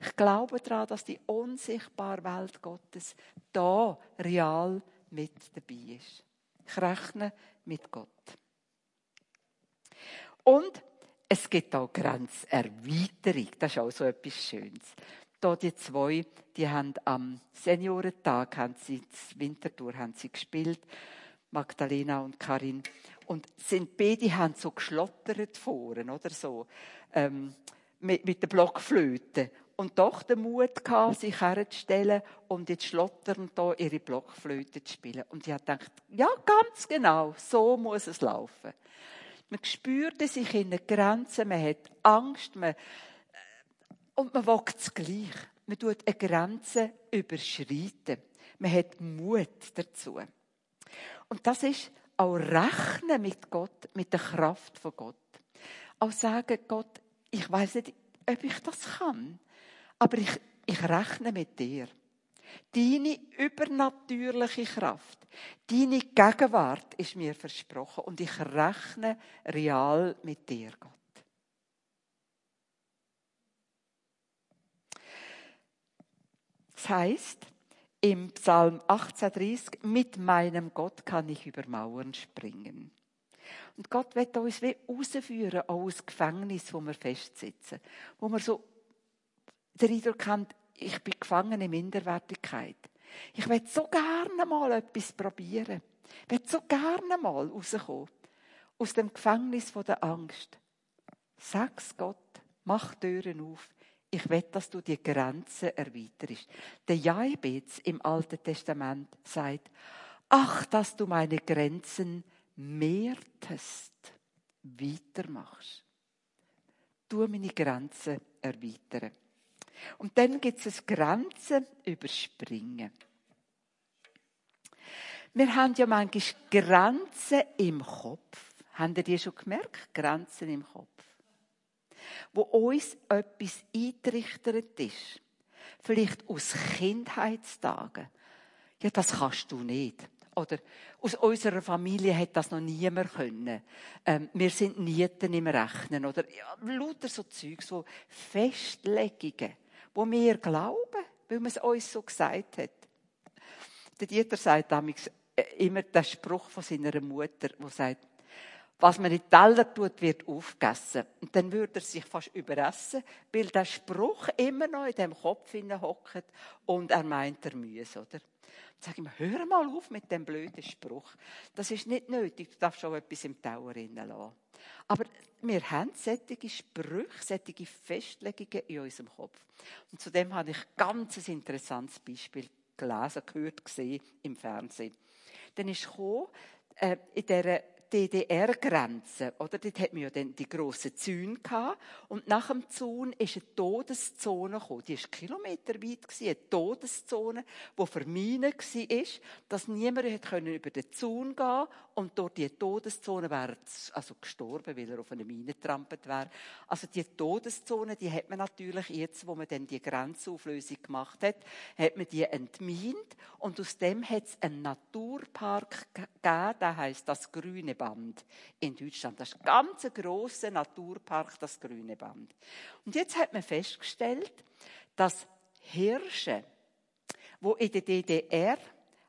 Ich glaube daran, dass die unsichtbare Welt Gottes da real mit dabei ist. Ich rechne mit Gott. Und es gibt auch Grenzerweiterung. Das ist auch so etwas Schönes. Da die zwei, die haben am Seniorentag, haben sie, Wintertour haben sie gespielt, Magdalena und Karin und sind beide haben so geschlottert vorne, oder so, ähm, mit, mit der Blockflöte. Und doch den Mut gehabt, sich herzustellen und jetzt schlotternd da ihre Blockflöte zu spielen. Und ich habe gedacht, ja, ganz genau, so muss es laufen. Man spürte sich in den Grenzen, man hat Angst, man, äh, und man wagt es gleich. Man tut eine Grenze überschreiten. Man hat Mut dazu. Und das ist auch rechnen mit Gott, mit der Kraft von Gott. Auch sagen, Gott, ich weiß nicht, ob ich das kann, aber ich, ich rechne mit dir. Deine übernatürliche Kraft, deine Gegenwart ist mir versprochen und ich rechne real mit dir, Gott. Das heißt, im Psalm 18,30, mit meinem Gott kann ich über Mauern springen. Und Gott wird uns wie rausführen aus Gefängnis, wo wir festsitzen. Wo wir so den Eindruck haben, ich bin gefangen in Minderwertigkeit. Ich will so gerne mal etwas probieren. Ich will so gerne mal rauskommen. Aus dem Gefängnis der Angst. Sag's Gott. Mach Türen auf. Ich will, dass du die Grenzen erweiterst. Der Jaibetz im Alten Testament sagt, ach, dass du meine Grenzen mehrtest, weitermachst. Du meine Grenzen erweitern. Und dann gibt es Grenzen überspringen. Wir haben ja manchmal Grenzen im Kopf. Haben ihr die schon gemerkt? Grenzen im Kopf. Wo uns etwas eingerichtet ist. Vielleicht aus Kindheitstagen. Ja, das kannst du nicht. Oder aus unserer Familie hat das noch niemand können. Ähm, wir sind Nieten im Rechnen. Oder ja, lauter so Zeug, so Festlegungen wo wir glauben, weil man es uns so gesagt hat. Der Dieter sagt damals äh, immer den Spruch von seiner Mutter, wo sagt, was man in Teller tut, wird aufgegessen. Und dann würde er sich fast überessen, weil der Spruch immer noch in dem Kopf hockt und er meint er müsse, oder? Sag ihm, hör mal auf mit dem blöden Spruch. Das ist nicht nötig. Du darfst schon etwas im Tower lassen. Aber wir haben solche Sprüche, solche Festlegungen in unserem Kopf. Und zudem habe ich ein ganz interessantes Beispiel gelesen, gehört, gesehen im Fernsehen. Dann ist gekommen, äh, in dieser DDR-Grenze, oder? Dort hat man ja dann die grossen Zäune gehabt. Und nach dem Zaun ist eine Todeszone gekommen. Die war kilometerweit. Eine Todeszone, die verminen war, dass niemand über den Zaun gehen konnte. Und durch die Todeszone wäre also gestorben, weil er auf eine Mine getrampelt wäre. Also die Todeszone, die hat man natürlich jetzt, wo man dann die Grenzauflösung gemacht hat, hat man die entmint. Und aus dem hat es einen Naturpark gegeben, der heisst das Grüne Band in Deutschland. Das ist ein ganz grosser Naturpark, das Grüne Band. Und jetzt hat man festgestellt, dass Hirsche, wo in der DDR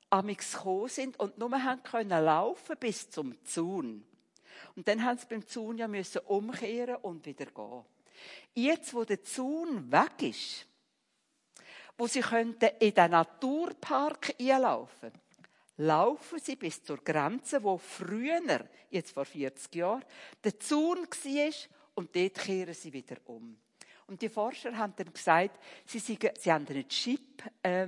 amix gekommen sind und nur haben können laufen bis zum Zaun. Und dann haben sie beim Zaun ja müssen umkehren und wieder gehen. Jetzt, wo der Zaun weg ist, wo sie könnten in den Naturpark einlaufen, laufen sie bis zur Grenze, wo früher, jetzt vor 40 Jahren, der Zaun war und dort kehren sie wieder um. Und die Forscher haben dann gesagt, sie, sie, sie haben einen Chip äh,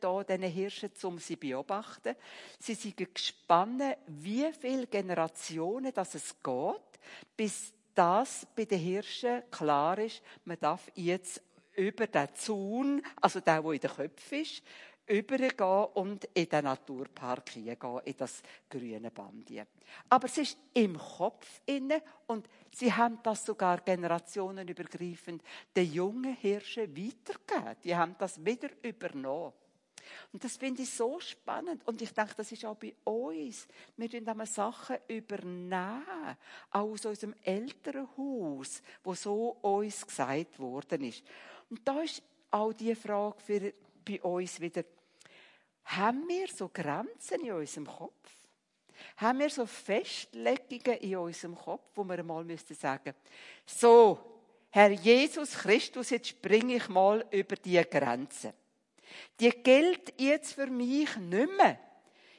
da, diesen Hirschen, um sie zu beobachten. Sie sind gespannt, wie viele Generationen das es geht, bis das bei den Hirschen klar ist, man darf jetzt über den Zaun, also der, der in den Köpfen ist, übergehen und in den Naturpark hineingehen, in das grüne Band. Aber es ist im Kopf inne und sie haben das sogar generationenübergreifend den jungen Hirschen weitergegeben. Die haben das wieder übernommen. Und das finde ich so spannend. Und ich denke, das ist auch bei uns. Wir tun Sachen übernehmen. Auch aus unserem älteren Haus, wo so uns gesagt worden ist. Und da ist auch die Frage für bei uns wieder, haben wir so Grenzen in unserem Kopf? Haben wir so Festlegungen in unserem Kopf, wo wir mal müssten sagen, so, Herr Jesus Christus, jetzt springe ich mal über die Grenze. Die gilt jetzt für mich nicht mehr.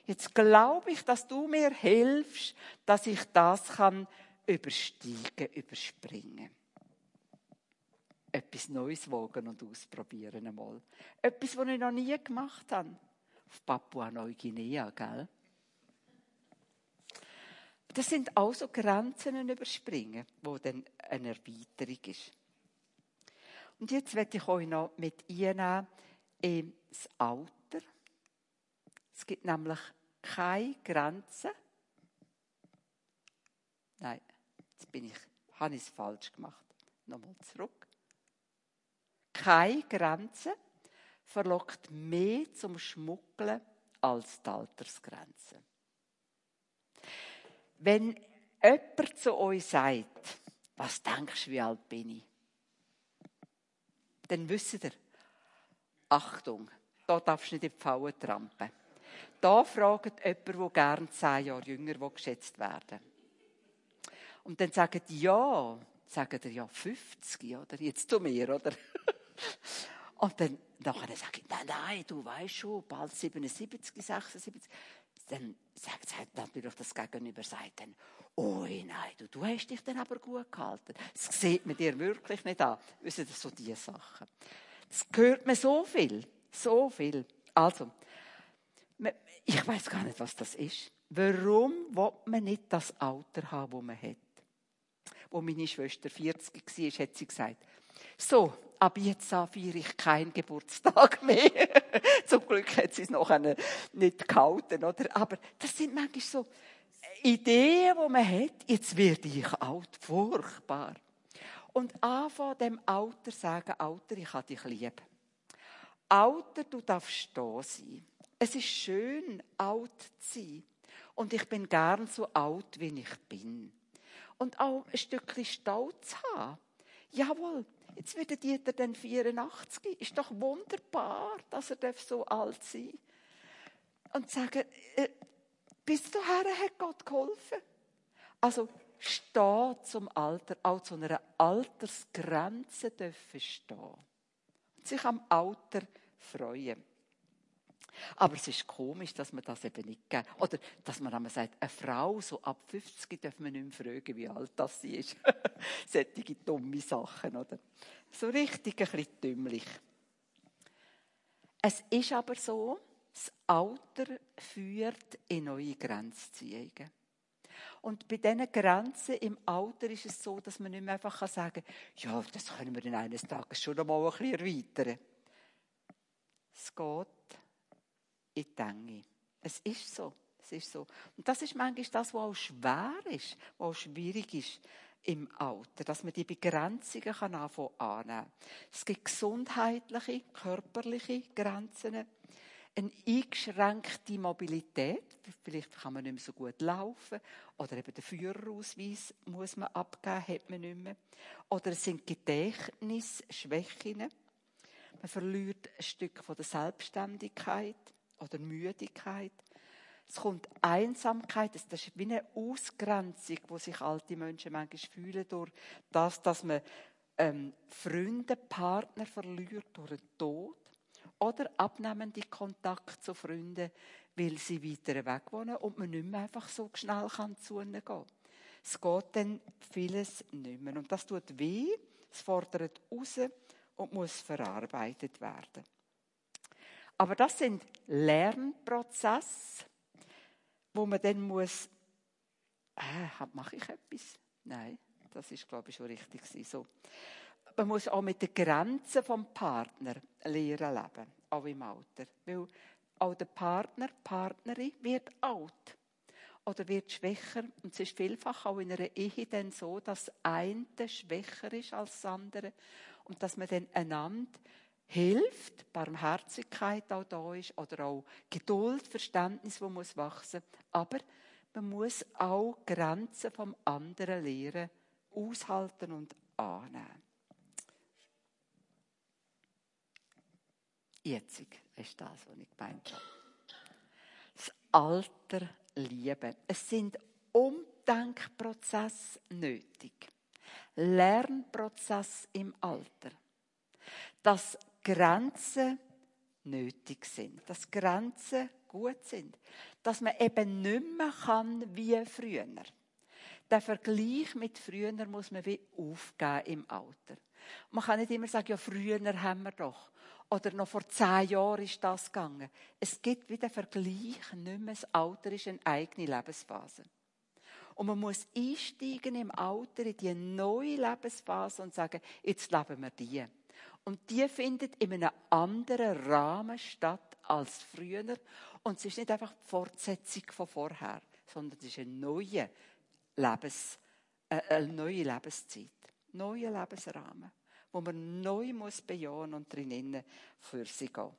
Jetzt glaube ich, dass du mir hilfst, dass ich das kann übersteigen, überspringen. Etwas Neues wagen und ausprobieren einmal. Etwas, was ich noch nie gemacht habe auf Papua-Neuguinea, gell? Das sind auch so Grenzen überspringen, wo dann eine Erweiterung ist. Und jetzt werde ich euch noch mit einnehmen ins Alter. Es gibt nämlich keine Grenzen Nein, jetzt bin ich, habe ich es falsch gemacht. Nochmal zurück. Keine Grenze verlockt mehr zum Schmuggeln als die Altersgrenze. Wenn jemand zu euch sagt, was denkst du, wie alt bin ich? Dann wisst ihr, Achtung, da darfst du nicht in die Falle trampen. Da fragt jemand, der gerne zehn Jahre jünger will, geschätzt werden Und dann sagen die, ja, sagen die ja 50, oder? Jetzt zu mir, oder? Und dann nachher sage ich, nein, nein, du weißt schon, bald 77, 76. Dann sagt, sagt natürlich das Gegenüber, sagt dann, oh nein, du, du hast dich dann aber gut gehalten. Das sieht man dir wirklich nicht an. Wissen das so diese Sachen. Das hört man so viel, so viel. Also, ich weiß gar nicht, was das ist. Warum will man nicht das Alter haben, das man hat? Wo meine Schwester 40 war, hat sie gesagt, so, ab jetzt feiere ich keinen Geburtstag mehr. Zum Glück hat sie es noch nicht gehalten, oder? Aber das sind manchmal so Ideen, die man hat. Jetzt werde ich alt. Furchtbar. Und anfangen dem Alter sagen, Alter, ich habe dich lieb. Alter, du darfst da sein. Es ist schön, alt zu sein. Und ich bin gern so alt, wie ich bin. Und auch ein Stückchen Stolz haben. Jawohl, Jetzt wird der Dieter dann 84. Ist doch wunderbar, dass er so alt sein darf. Und sagen, äh, bis dahin hat Gott geholfen. Also, stehen zum Alter, auch zu einer Altersgrenze dürfen stehen. Und sich am Alter freuen. Aber es ist komisch, dass man das eben nicht gibt. Oder dass man einmal sagt, eine Frau so ab 50 darf man nicht mehr fragen, wie alt das sie ist. Solche dumme Sachen, oder? So richtig ein bisschen dümmlich. Es ist aber so, das Alter führt in neue Grenzziehungen. Und bei diesen Grenzen im Alter ist es so, dass man nicht mehr einfach sagen kann, ja, das können wir in eines Tages schon einmal ein bisschen erweitern. Es geht in die Enge. Es ist so. Es ist so. Und das ist manchmal das, was auch schwer ist, was auch schwierig ist im Alter, dass man die Begrenzungen kann anfangen annehmen. Es gibt gesundheitliche, körperliche Grenzen, eine eingeschränkte Mobilität, vielleicht kann man nicht mehr so gut laufen, oder eben den Führerausweis muss man abgeben, hat man nicht mehr. Oder es sind Gedächtnisschwächen, man verliert ein Stück von der Selbstständigkeit oder Müdigkeit. Es kommt Einsamkeit, das ist wie eine Ausgrenzung, wo sich alte Menschen manchmal fühlen durch das, dass man ähm, Freunde, Partner verliert durch den Tod oder abnehmende Kontakt zu Freunden, weil sie weiter weg wohnen und man nicht mehr einfach so schnell kann zu ihnen gehen. Es geht dann vieles nicht mehr. Und das tut weh, es fordert raus und muss verarbeitet werden. Aber das sind Lernprozesse, wo man dann muss, äh, mache ich etwas? Nein, das ist, glaube ich, schon richtig so. Man muss auch mit den Grenzen vom Partner lernen leben, auch im Alter. Weil auch der Partner, Partnerin wird alt oder wird schwächer. Und es ist vielfach auch in einer Ehe dann so, dass eine schwächer ist als das andere und dass man dann einander hilft, Barmherzigkeit auch da ist oder auch Geduld, Verständnis, wo muss wachsen. Aber man muss auch Grenzen vom anderen lernen, aushalten und annehmen. Jetzt ist das, was ich gemeint habe. Das Alter lieben. Es sind Umdenkprozesse nötig. Lernprozess im Alter. Das Grenzen nötig sind, dass Grenzen gut sind, dass man eben nicht mehr kann wie früher. Der Vergleich mit früher muss man wie aufgeben im Alter. Man kann nicht immer sagen, ja, früher haben wir doch. Oder noch vor zehn Jahren ist das gegangen. Es gibt wie den Vergleich nicht mehr. Das Alter ist eine eigene Lebensphase. Und man muss einsteigen im Alter in die neue Lebensphase und sagen, jetzt leben wir die. Und die findet in einem anderen Rahmen statt als früher. Und es ist nicht einfach die Fortsetzung von vorher, sondern es ist eine neue Lebensphase eine neue Lebenszeit, neue Lebensrahmen, wo man neu muss bejahen und drinnen für sie gehen.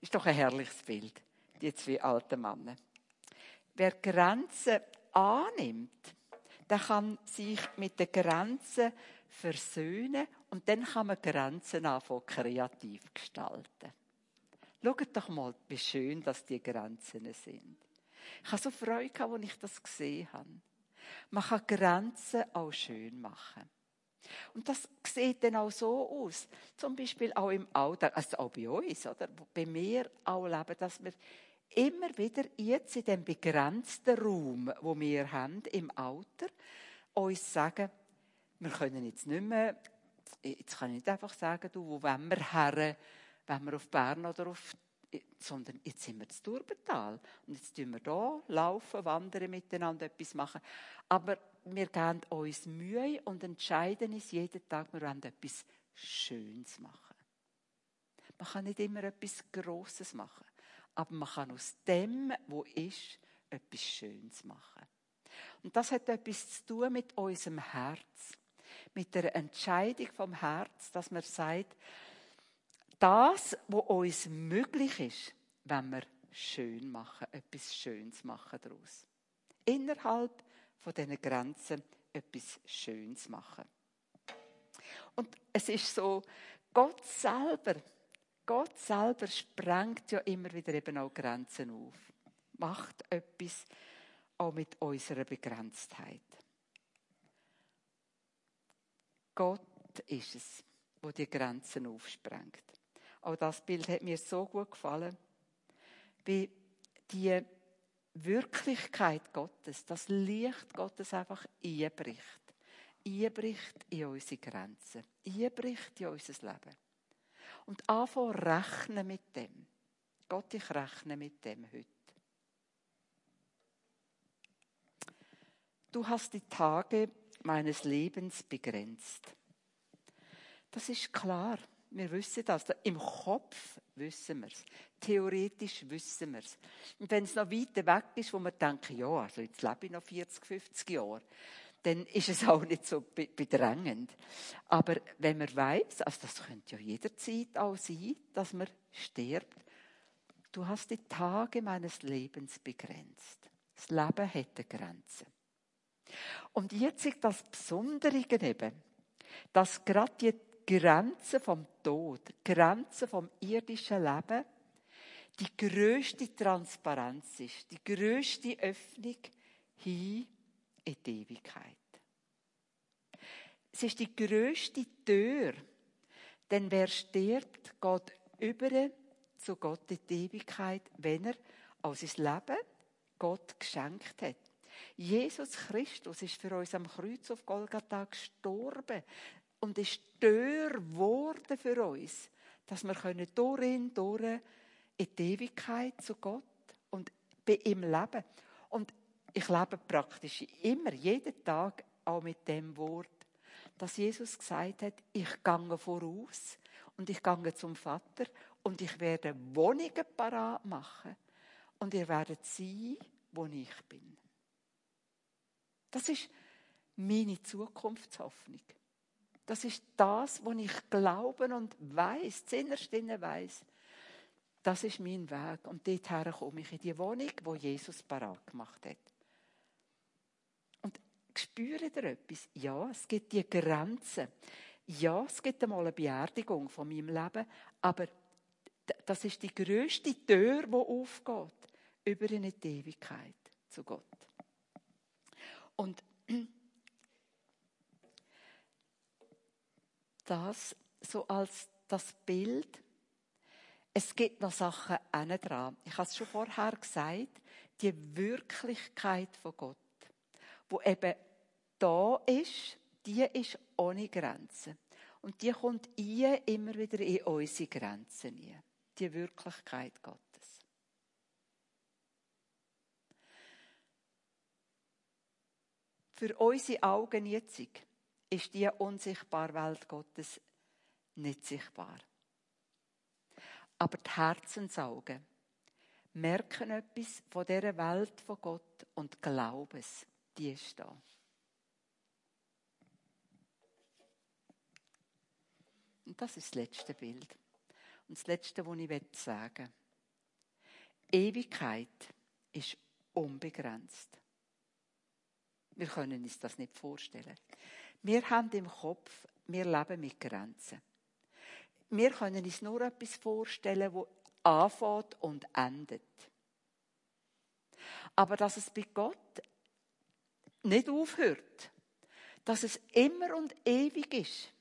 Ist doch ein herrliches Bild, die zwei alten Männer. Wer Grenzen annimmt, der kann sich mit den Grenzen versöhnen und dann kann man Grenzen anfangen kreativ gestalten. Schaut doch mal, wie schön dass die Grenzen sind. Ich habe so Freude als ich das gesehen habe. Man kann Grenzen auch schön machen. Und das sieht dann auch so aus. Zum Beispiel auch im Alltag, also auch bei uns, oder? Bei mir auch leben, dass wir immer wieder jetzt in dem begrenzten Raum, wo wir haben, im Alter, uns sagen, wir können jetzt nicht mehr, jetzt kann ich nicht einfach sagen, du, wo wollen wir her, wenn wir auf Bern oder auf sondern jetzt sind wir zu Turbental und jetzt tun wir hier laufen, wandern miteinander, etwas machen. Aber wir geben uns Mühe und entscheiden uns jeden Tag, wir wollen etwas Schönes machen. Man kann nicht immer etwas Grosses machen, aber man kann aus dem, wo ist, etwas Schönes machen. Und das hat etwas zu tun mit unserem Herz, mit der Entscheidung vom Herz, dass man sagt, das, was uns möglich ist, wenn wir schön machen, etwas Schönes machen daraus. Innerhalb von diesen Grenzen etwas Schönes machen. Und es ist so, Gott selber, Gott selber sprengt ja immer wieder eben auch Grenzen auf. Macht etwas auch mit unserer Begrenztheit. Gott ist es, wo die Grenzen aufsprengt. Auch das Bild hat mir so gut gefallen, wie die Wirklichkeit Gottes, das Licht Gottes einfach einbricht. Einbricht in unsere Grenzen. Einbricht in unser Leben. Und anfangen rechnen mit dem. Gott, ich rechne mit dem heute. Du hast die Tage meines Lebens begrenzt. Das ist klar. Wir wissen das. Im Kopf wissen wir es. Theoretisch wissen wir es. Und wenn es noch weiter weg ist, wo wir denken, ja, also jetzt lebe ich noch 40, 50 Jahre, dann ist es auch nicht so bedrängend. Aber wenn man weiß, also das könnte ja jederzeit auch sein, dass man stirbt, du hast die Tage meines Lebens begrenzt. Das Leben hätte Grenzen. Und jetzt ist das Besondere eben, dass gerade die Grenze vom Tod, Grenze vom irdischen Leben, die größte Transparenz ist, die größte Öffnung hin in die Ewigkeit. Es ist die größte Tür, denn wer stirbt, geht über zu Gott in die Ewigkeit, wenn er aus sein Leben Gott geschenkt hat. Jesus Christus ist für uns am Kreuz auf Golgatha gestorben und ist Tür geworden für uns, dass wir können durch ihn, durch in die Ewigkeit zu Gott und bei ihm leben. Und ich lebe praktisch immer, jeden Tag auch mit dem Wort, dass Jesus gesagt hat, ich gehe voraus und ich gehe zum Vater und ich werde Wohnungen parat machen und ihr werdet sein, wo ich bin. Das ist meine Zukunftshoffnung. Das ist das, was ich glaube und weiß, innerst weiß. Das ist mein Weg. Und dorthin komme ich in die Wohnung, wo Jesus parat gemacht hat. Und spüre ihr etwas? Ja, es gibt die Grenzen. Ja, es gibt einmal eine Beerdigung von meinem Leben, aber das ist die größte Tür, die aufgeht, über in die Ewigkeit zu Gott. Und das so als das Bild. Es gibt noch Sachen dran. Ich habe es schon vorher gesagt, die Wirklichkeit von Gott, wo eben da ist, die ist ohne Grenzen. Und die kommt immer wieder in unsere Grenzen. Die Wirklichkeit Gottes. Für unsere Augen jetzt ist die unsichtbare Welt Gottes nicht sichtbar. Aber die Herzensaugen merken etwas von dieser Welt von Gott und glauben es. die ist da. Und das ist das letzte Bild. Und das letzte, was ich sagen will. Ewigkeit ist unbegrenzt. Wir können uns das nicht vorstellen. Wir haben im Kopf, wir leben mit Grenzen. Wir können uns nur etwas vorstellen, wo anfängt und endet. Aber dass es bei Gott nicht aufhört, dass es immer und ewig ist,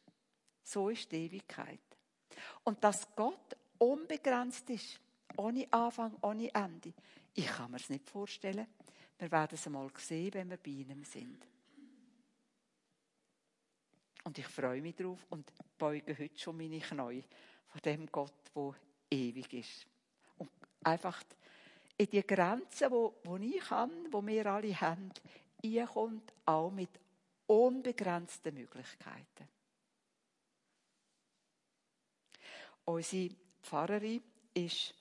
so ist die Ewigkeit. Und dass Gott unbegrenzt ist, ohne Anfang, ohne Ende. Ich kann mir es nicht vorstellen. Wir werden es einmal sehen, wenn wir bei ihm sind. Und ich freue mich darauf und beuge heute schon meine Knie von dem Gott, der ewig ist. Und einfach in die Grenzen, wo, wo ich habe, wo wir alle haben, ihr kommt auch mit unbegrenzten Möglichkeiten. Unsere Pfarrerin ist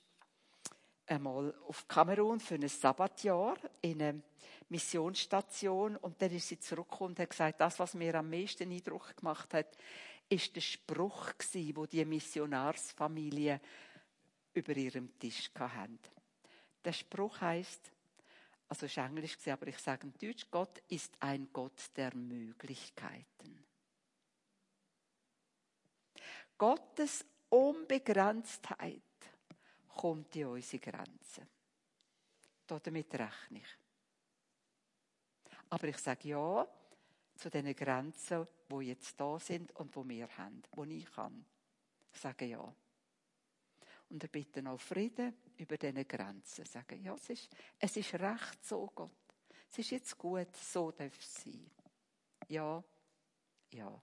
einmal auf Kamerun für ein Sabbatjahr in eine Missionsstation und dann ist sie zurückgekommen und hat gesagt, das, was mir am meisten Eindruck gemacht hat, ist der Spruch gewesen, wo die Missionarsfamilie über ihrem Tisch hatten. Der Spruch heißt, also ist Englisch aber ich sage in Deutsch, Gott ist ein Gott der Möglichkeiten. Gottes Unbegrenztheit kommt in unsere Grenzen. Damit rechne ich. Aber ich sage ja zu den Grenzen, wo jetzt da sind und wo wir haben, wo ich kann. Ich sage ja. Und er bitte auch Frieden über diese Grenzen. Sagen, ja, es ist, es ist recht so, Gott. Es ist jetzt gut, so darf es sein. Ja, ja.